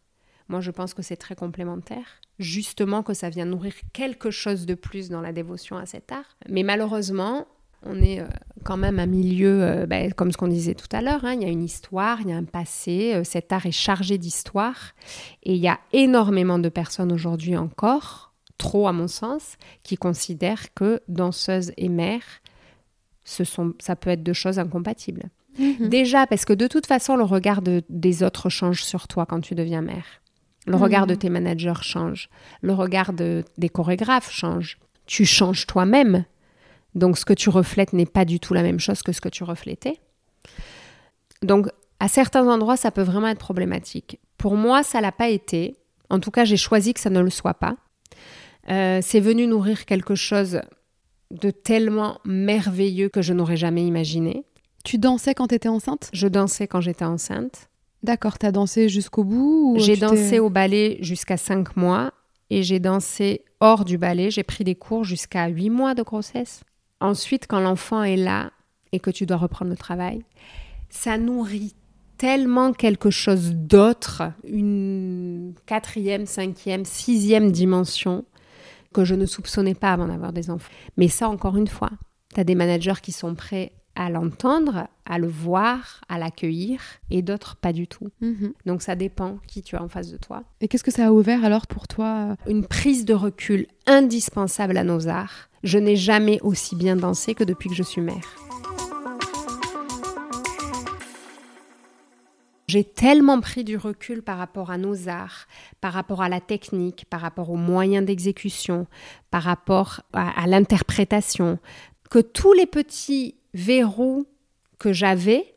Moi, je pense que c'est très complémentaire, justement que ça vient nourrir quelque chose de plus dans la dévotion à cet art. Mais malheureusement, on est euh, quand même un milieu, euh, ben, comme ce qu'on disait tout à l'heure, hein, il y a une histoire, il y a un passé, euh, cet art est chargé d'histoire, et il y a énormément de personnes aujourd'hui encore trop à mon sens, qui considèrent que danseuse et mère, ce sont, ça peut être deux choses incompatibles. Mhm. Déjà, parce que de toute façon, le regard des autres change sur toi quand tu deviens mère. Le regard de mhm. tes managers change. Le regard des chorégraphes change. tu changes toi-même. Donc ce que tu reflètes n'est pas du tout la même chose que ce que tu reflétais. Donc à certains endroits, ça peut vraiment être problématique. Pour moi, ça l'a pas été. En tout cas, j'ai choisi que ça ne le soit pas. Euh, c'est venu nourrir quelque chose de tellement merveilleux que je n'aurais jamais imaginé. Tu dansais quand tu étais enceinte? Je dansais quand j'étais enceinte. D'accord, tu as dansé jusqu'au bout J'ai dansé au ballet jusqu'à 5 mois et j'ai dansé hors du ballet. J'ai pris des cours jusqu'à 8 mois de grossesse. Ensuite, quand l'enfant est là et que tu dois reprendre le travail, ça nourrit tellement quelque chose d'autre, une quatrième, cinquième, sixième dimension que je ne soupçonnais pas avant d'avoir des enfants. Mais ça, encore une fois, tu as des managers qui sont prêts à l'entendre, à le voir, à l'accueillir, et d'autres pas du tout. Mhm. Donc ça dépend qui tu as en face de toi. Et qu'est-ce que ça a ouvert alors pour toi Une prise de recul indispensable à nos arts. Je n'ai jamais aussi bien dansé que depuis que je suis mère. J'ai tellement pris du recul par rapport à nos arts, par rapport à la technique, par rapport aux moyens d'exécution, par rapport à, l'interprétation, que tous les petits verrous que j'avais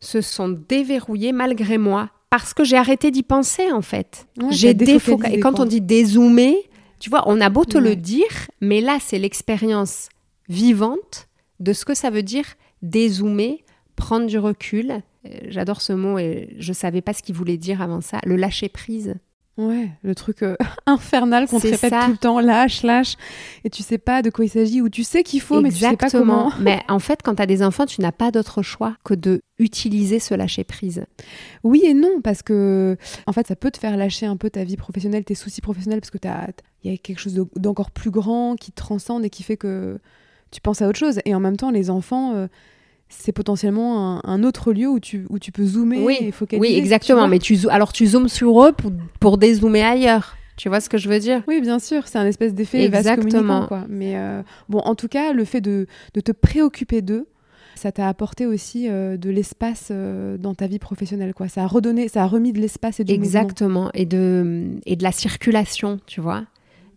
se sont déverrouillés malgré moi parce que j'ai arrêté d'y penser en fait. j'ai défocalisé. Et quand on dit dézoomer, tu vois, on a beau te le dire, mais là c'est l'expérience vivante de ce que ça veut dire dézoomer, prendre du recul j'adore ce mot et je savais pas ce qu'il voulait dire avant ça, le lâcher prise. Ouais, le truc euh, <laughs> infernal qu'on te répète tout le temps, lâche, lâche, et tu sais pas de quoi il s'agit, ou tu sais qu'il faut, mais tu sais pas comment. mais en fait, quand tu as des enfants, tu n'as pas d'autre choix que de utiliser ce lâcher prise. Oui et non, parce que en fait, ça peut te faire lâcher un peu ta vie professionnelle, tes soucis professionnels, parce que il y a quelque chose d'encore plus grand qui te transcende et qui fait que tu penses à autre chose. Et en même temps, les enfants, euh, c'est potentiellement un, autre lieu où tu, où tu peux zoomer oui, et focaliser. Oui, exactement. Mais tu alors tu zoomes sur eux pour, pour dézoomer ailleurs. Tu vois ce que je veux dire? Oui, bien sûr. C'est un espèce d'effet Exactement. Quoi. Mais euh, bon, en tout cas, le fait de, de te préoccuper d'eux, ça t'a apporté aussi euh, de l'espace euh, dans ta vie professionnelle. Quoi. Ça a redonné, ça a remis de l'espace et du Exactement. Et de, et de la circulation, tu vois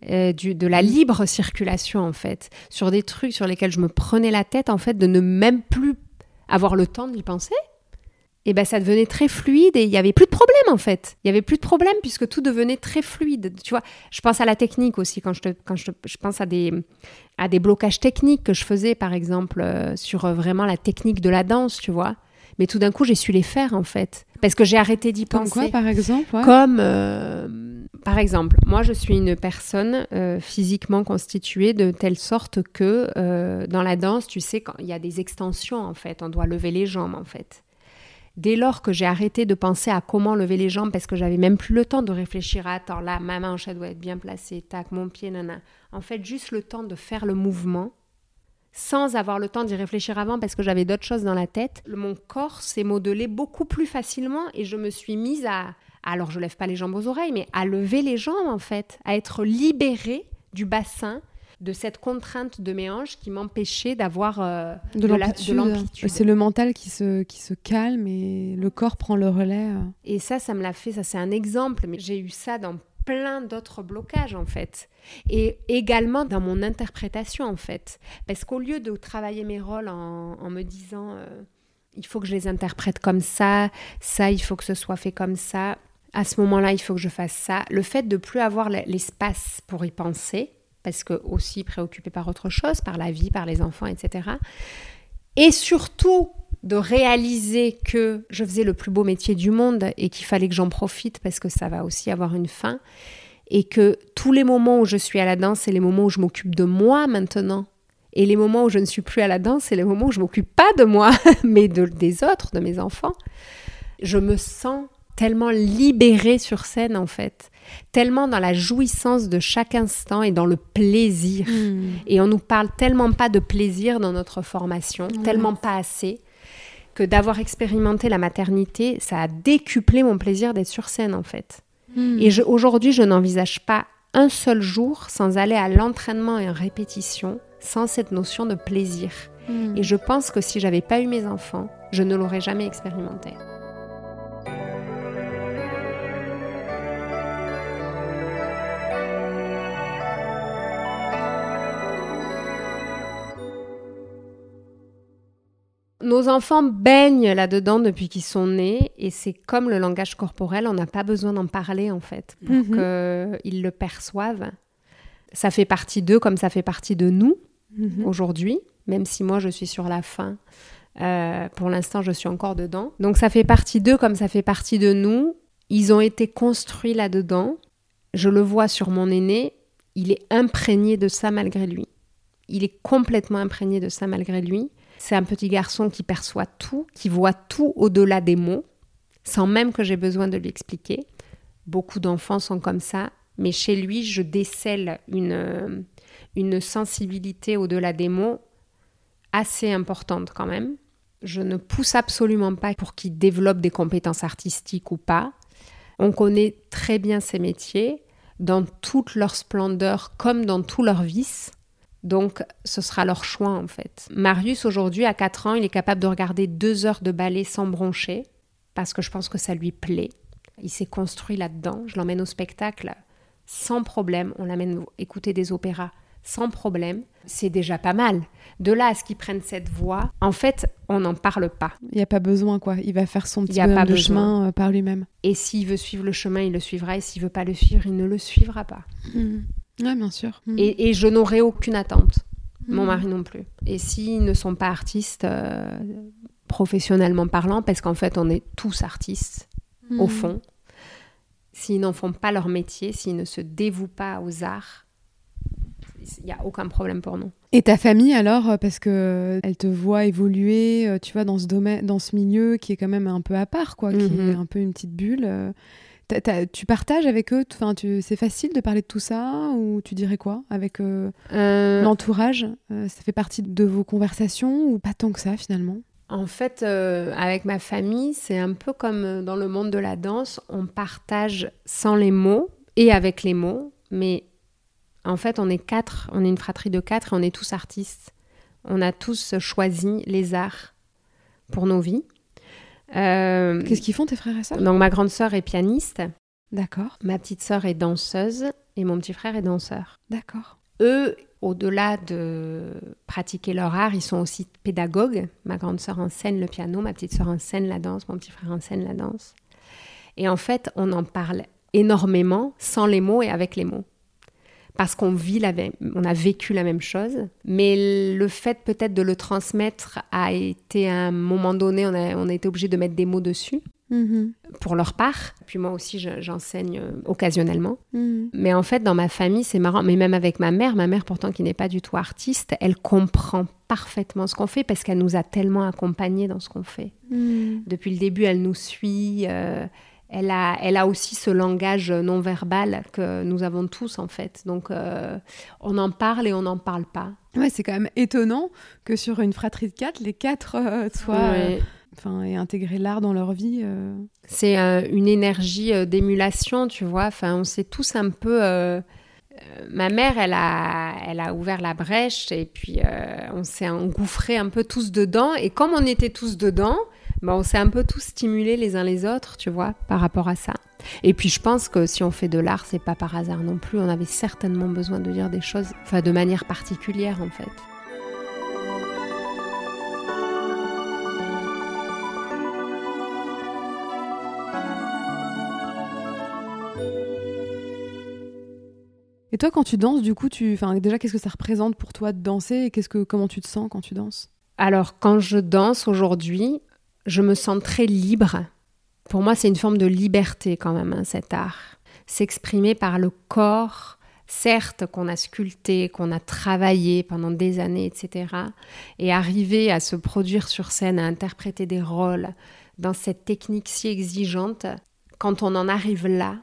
du, de la libre circulation en fait, sur des trucs sur lesquels je me prenais la tête en fait, de ne même plus avoir le temps d'y penser, et ben ça devenait très fluide et il y avait plus de problème en fait. Il y avait plus de problème puisque tout devenait très fluide. Tu vois, je pense à la technique aussi quand je quand je, je, pense à des à des blocages techniques que je faisais par exemple euh, sur euh, vraiment la technique de la danse, tu vois. Mais tout d'un coup, j'ai su les faire en fait parce que j'ai arrêté d'y penser. Comme quoi par exemple Comme euh, par exemple, moi je suis une personne physiquement constituée de telle sorte que dans la danse, tu sais, quand il y a des extensions en fait, on doit lever les jambes en fait. Dès lors que j'ai arrêté de penser à comment lever les jambes, parce que j'avais même plus le temps de réfléchir à attends, là, ma manche, elle doit être bien placée, tac, mon pied, nana. En fait, juste le temps de faire le mouvement, sans avoir le temps d'y réfléchir avant, parce que j'avais d'autres choses dans la tête, mon corps s'est modelé beaucoup plus facilement et je me suis mise à. Alors, je lève pas les jambes aux oreilles, mais à lever les jambes, en fait, à être libérée du bassin de cette contrainte de mes hanches qui m'empêchait d'avoir euh, de l'amplitude. C'est le mental qui se, qui se calme et le corps prend le relais. Euh. Et ça, ça me l'a fait, ça c'est un exemple, mais j'ai eu ça dans plein d'autres blocages en fait. Et également dans mon interprétation en fait. Parce qu'au lieu de travailler mes rôles en, me disant euh, il faut que je les interprète comme ça, ça il faut que ce soit fait comme ça, à ce moment-là il faut que je fasse ça, le fait de plus avoir l'espace pour y penser, parce que aussi préoccupée par autre chose, par la vie, par les enfants, etc. Et surtout de réaliser que je faisais le plus beau métier du monde et qu'il fallait que j'en profite parce que ça va aussi avoir une fin. Et que tous les moments où je suis à la danse, c'est les moments où je m'occupe de moi maintenant. Et les moments où je ne suis plus à la danse, c'est les moments où je m'occupe pas de moi, <laughs> mais de, des autres, de mes enfants. Je me sens tellement libérée sur scène en fait, tellement dans la jouissance de chaque instant et dans le plaisir. Hmm. Et on nous parle tellement pas de plaisir dans notre formation, tellement pas assez, que d'avoir expérimenté la maternité, ça a décuplé mon plaisir d'être sur scène en fait. Hmm. Et aujourd'hui, je n'envisage pas un seul jour sans aller à l'entraînement et en répétition, sans cette notion de plaisir. Hmm. Et je pense que si j'avais pas eu mes enfants, je ne l'aurais jamais expérimenté. Nos enfants baignent là-dedans depuis qu'ils sont nés et c'est comme le langage corporel, on n'a pas besoin d'en parler en fait pour Mhm. qu'ils le perçoivent. Ça fait partie d'eux comme ça fait partie de nous Mhm. aujourd'hui, même si moi je suis sur la fin. Euh, pour l'instant, je suis encore dedans. Donc ça fait partie d'eux comme ça fait partie de nous. Ils ont été construits là-dedans. Je le vois sur mon aîné, il est imprégné de ça malgré lui. Il est complètement imprégné de ça malgré lui. C'est un petit garçon qui perçoit tout, qui voit tout au-delà des mots, sans même que j'ai besoin de lui expliquer. Beaucoup d'enfants sont comme ça, mais chez lui, je décèle une, une sensibilité au-delà des mots assez importante quand même. Je ne pousse absolument pas pour qu'il développe des compétences artistiques ou pas. On connaît très bien ces métiers dans toute leur splendeur comme dans tous leurs vices. Donc, ce sera leur choix en fait. Marius, aujourd'hui, à 4 ans, il est capable de regarder deux heures de ballet sans broncher parce que je pense que ça lui plaît. Il s'est construit là-dedans. Je l'emmène au spectacle sans problème. On l'amène écouter des opéras sans problème. C'est déjà pas mal. De là à ce qu'il prenne cette voie, en fait, on n'en parle pas. Il n'y a pas besoin, quoi. Il va faire son petit y a bonhomme pas de chemin euh, par lui-même. Et s'il veut suivre le chemin, il le suivra. Et s'il veut pas le suivre, il ne le suivra pas. Mhm. Ouais, bien sûr. Mhm. Et, et je n'aurai aucune attente. Mon Mhm. mari non plus. Et s'ils ne sont pas artistes, euh, professionnellement parlant, parce qu'en fait, on est tous artistes, au Mhm. fond, s'ils n'en font pas leur métier, s'ils ne se dévouent pas aux arts, il n'y a aucun problème pour nous. Et ta famille alors, euh, parce que euh, elle te voit évoluer, tu vois, dans ce domaine, dans ce milieu qui est quand même un peu à part, quoi, qui Mhm. est un peu une petite bulle. Tu partages avec eux, enfin, c'est facile de parler de tout ça, ou tu dirais quoi avec euh, Euh, l'entourage euh, Ça fait partie de vos conversations ou pas tant que ça finalement? En fait, avec ma famille, c'est un peu comme dans le monde de la danse, on partage sans les mots et avec les mots, mais en fait, on est quatre, on est une fratrie de quatre et on est tous artistes. On a tous choisi les arts pour nos vies. Euh, Qu'est-ce qu'ils font tes frères et sœurs? donc ma grande sœur est pianiste, D'accord, ma petite sœur est danseuse et mon petit frère est danseur. d'accord. eux, au-delà de pratiquer leur art, ils sont aussi pédagogues. Ma grande sœur enseigne le piano, ma petite sœur enseigne la danse, mon petit frère enseigne la danse. Et en fait, on en parle énormément sans les mots et avec les mots. Parce qu'on vit la même, on a vécu la même chose, mais le fait peut-être de le transmettre a été à un moment donné, on a, on a été obligé de mettre des mots dessus Mhm, pour leur part. Puis moi aussi, je- j'enseigne euh, occasionnellement. mhm. Mais en fait, dans ma famille, c'est marrant. Mais même avec ma mère, ma mère pourtant qui n'est pas du tout artiste, elle comprend parfaitement ce qu'on fait parce qu'elle nous a tellement accompagnés dans ce qu'on fait. Mhm. Depuis le début, elle nous suit. euh, elle, a, elle a aussi ce langage non verbal que nous avons tous en fait. Donc, euh, on en parle et on n'en parle pas. Ouais, c'est quand même étonnant que sur une fratrie de quatre, les quatre euh, soient, Ouais. enfin, aient intégré l'art dans leur vie. euh. C'est une énergie d'émulation, tu vois. Enfin, on s'est tous un peu. ma mère, elle a, elle a ouvert la brèche et puis euh, on s'est engouffrés un peu tous dedans. Et comme on était tous dedans, on s'est un peu tous stimulés les uns les autres, tu vois, par rapport à ça. Et puis je pense que si on fait de l'art, c'est pas par hasard non plus. On avait certainement besoin de dire des choses, enfin, de manière particulière en fait. Et toi, quand tu danses, du coup, tu, enfin, déjà, qu'est-ce que ça représente pour toi de danser et qu'est-ce que, comment tu te sens quand tu danses? Alors, quand je danse aujourd'hui, je me sens très libre. Pour moi, c'est une forme de liberté quand même, hein, cet art. S'exprimer par le corps, certes qu'on a sculpté, qu'on a travaillé pendant des années, etc. Et arriver à se produire sur scène, à interpréter des rôles dans cette technique si exigeante, quand on en arrive là,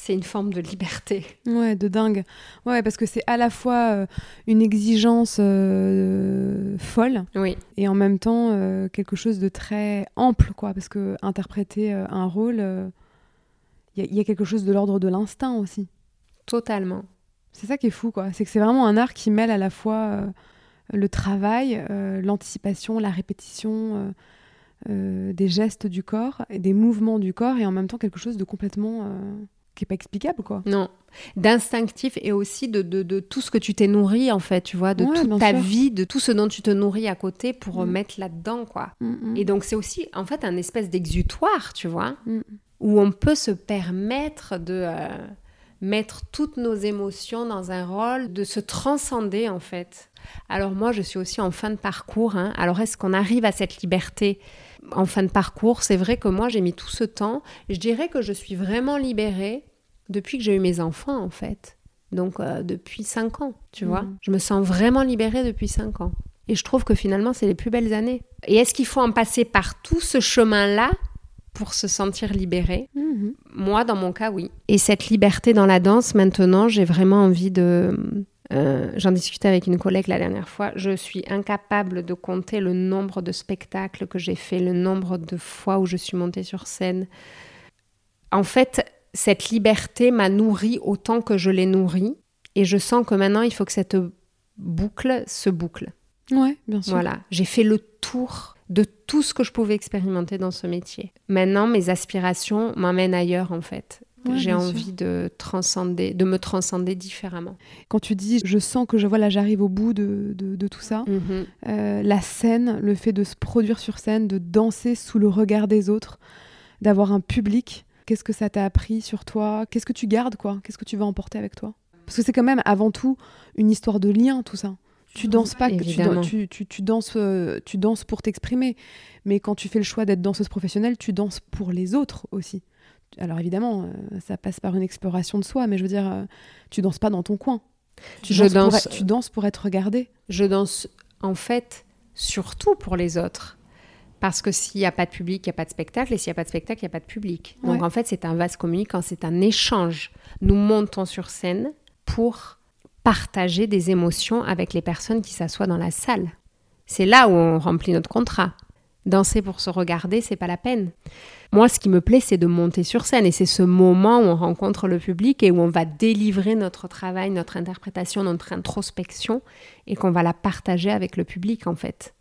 c'est une forme de liberté. Ouais, de dingue. Ouais, parce que c'est à la fois euh, une exigence euh, folle Oui, et en même temps euh, quelque chose de très ample, quoi. Parce que interpréter un rôle, il y, a quelque chose de l'ordre de l'instinct aussi. totalement. C'est ça qui est fou, quoi. C'est que c'est vraiment un art qui mêle à la fois le travail, l'anticipation, la répétition des gestes du corps et des mouvements du corps et en même temps quelque chose de complètement qui est pas explicable, quoi. Non. D'instinctif et aussi de, de, de, tout ce que tu t'es nourri, en fait, tu vois, de Ouais, toute ta sûr. vie, de tout ce dont tu te nourris à côté pour Mm. mettre là-dedans, quoi. Mm, mm. Et donc, c'est aussi, en fait, un espèce d'exutoire, tu vois, Mm. où on peut se permettre de euh, mettre toutes nos émotions dans un rôle, de se transcender, en fait. Alors, moi, je suis aussi en fin de parcours. hein. Alors, est-ce qu'on arrive à cette liberté en fin de parcours? C'est vrai que moi, j'ai mis tout ce temps. Je dirais que je suis vraiment libérée depuis que j'ai eu mes enfants, en fait. Donc, euh, depuis cinq ans, tu vois. Mhm. Je me sens vraiment libérée depuis cinq ans. Et je trouve que finalement, c'est les plus belles années. Et est-ce qu'il faut en passer par tout ce chemin-là pour se sentir libéré Mhm. Moi, dans mon cas, oui. Et cette liberté dans la danse, maintenant, j'ai vraiment envie de... euh, J'en discutais avec une collègue la dernière fois. Je suis incapable de compter le nombre de spectacles que j'ai fait, le nombre de fois où je suis montée sur scène. En fait, cette liberté m'a nourrie autant que je l'ai nourrie. Et je sens que maintenant, il faut que cette boucle se boucle. Ouais, bien sûr. Voilà, j'ai fait le tour de tout ce que je pouvais expérimenter dans ce métier. Maintenant, mes aspirations m'emmènent ailleurs en fait. Ouais, j'ai envie de transcender, de me transcender différemment. Quand tu dis, je sens que je voilà, j'arrive au bout de, de, de tout ça, Mhm. euh, la scène, le fait de se produire sur scène, de danser sous le regard des autres, d'avoir un public, qu'est-ce que ça t'a appris sur toi? Qu'est-ce que tu gardes, quoi? Qu'est-ce que tu vas emporter avec toi? Parce que c'est quand même avant tout une histoire de lien, tout ça. Tu danses pas, Évidemment. tu, tu, tu danses, euh, tu danses pour t'exprimer, mais quand tu fais le choix d'être danseuse professionnelle, tu danses pour les autres aussi. Alors évidemment, euh, ça passe par une exploration de soi, mais je veux dire, euh, tu danses pas dans ton coin. Tu, Je danses, pour danse- être, tu danses pour être regardé. Je danse en fait surtout pour les autres. Parce que s'il n'y a pas de public, il n'y a pas de spectacle, et s'il n'y a pas de spectacle, il n'y a pas de public. Donc en fait, c'est un vase communicant, c'est un échange. Nous montons sur scène pour partager des émotions avec les personnes qui s'assoient dans la salle. C'est là où on remplit notre contrat. Danser pour se regarder, c'est pas la peine. Moi, ce qui me plaît, c'est de monter sur scène et c'est ce moment où on rencontre le public et où on va délivrer notre travail, notre interprétation, notre introspection et qu'on va la partager avec le public en fait.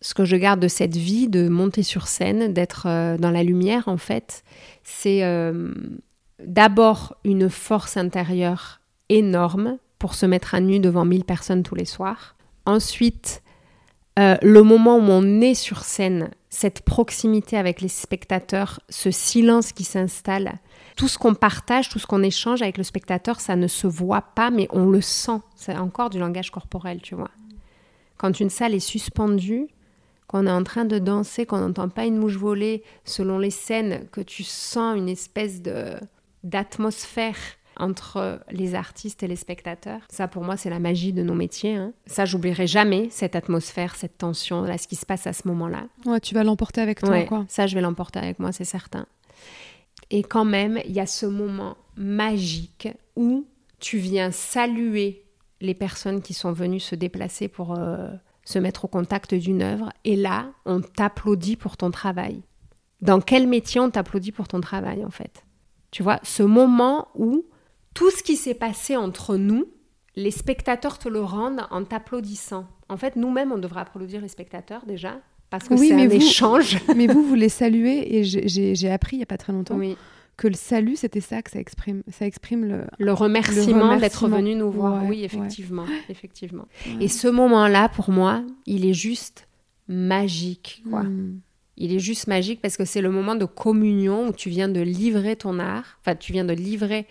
Ce que je garde de cette vie de monter sur scène, d'être euh, dans la lumière en fait, c'est euh, d'abord une force intérieure énorme pour se mettre à nu devant 1000 personnes tous les soirs. Ensuite, euh, le moment où on est sur scène, cette proximité avec les spectateurs, ce silence qui s'installe, tout ce qu'on partage, tout ce qu'on échange avec le spectateur, ça ne se voit pas, mais on le sent. C'est encore du langage corporel, tu vois. Quand une salle est suspendue, qu'on est en train de danser, qu'on n'entend pas une mouche voler, selon les scènes, que tu sens une espèce de d'atmosphère entre les artistes et les spectateurs. Ça, pour moi, c'est la magie de nos métiers. hein. Ça, j'oublierai jamais cette atmosphère, cette tension, là, ce qui se passe à ce moment-là. Ouais, tu vas l'emporter avec toi, Ouais, quoi. ça, je vais l'emporter avec moi, c'est certain. Et quand même, il y a ce moment magique où tu viens saluer les personnes qui sont venues se déplacer pour euh, se mettre au contact d'une œuvre. Et là, on t'applaudit pour ton travail. Dans quel métier on t'applaudit pour ton travail, en fait? Tu vois, ce moment où tout ce qui s'est passé entre nous, les spectateurs te le rendent en t'applaudissant. En fait, nous-mêmes, on devrait applaudir les spectateurs déjà, parce que Oui, c'est un vous- échange. <laughs> Mais vous, vous les saluez, et j'ai- appris il y a pas très longtemps Oui. Que le salut, c'était ça que ça exprime. Ça exprime le. Le remerciement, d'être venu nous voir. Ouais, oui, ouais. effectivement, <gasps> effectivement. Et ce moment-là, pour moi, il est juste magique, quoi. Hmm. Il est juste magique parce que c'est le moment de communion où tu viens de livrer ton art, enfin, tu viens de livrer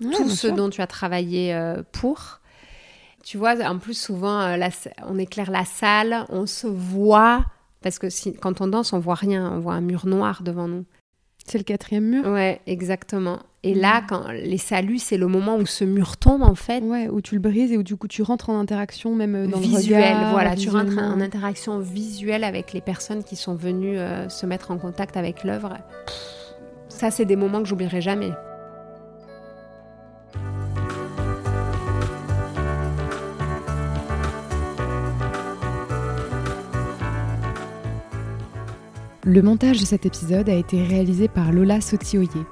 tout ce sûr. dont tu as travaillé euh, pour. Tu vois, en plus, souvent, euh, la on éclaire la salle, on se voit, parce que si, quand on danse, on voit rien, on voit un mur noir devant nous. C'est le quatrième mur. Ouais, exactement. Et Mm. là, quand les saluts, c'est le moment où ce mur tombe, en fait. Ouais, où tu le brises et où du coup tu rentres en interaction même euh, dans visuel, le regard. voilà, tu rentres en interaction visuelle avec les personnes qui sont venues euh, se mettre en contact avec l'œuvre. Ça, c'est des moments que j'oublierai jamais. Le montage de cet épisode a été réalisé par Lola Sotioyer.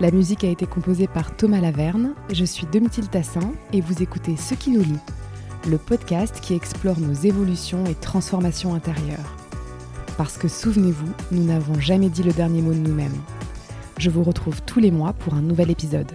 La musique a été composée par Thomas Laverne. Je suis Domitil Tassin et vous écoutez Ce qui nous lie, le podcast qui explore nos évolutions et transformations intérieures. Parce que souvenez-vous, nous n'avons jamais dit le dernier mot de nous-mêmes. Je vous retrouve tous les mois pour un nouvel épisode.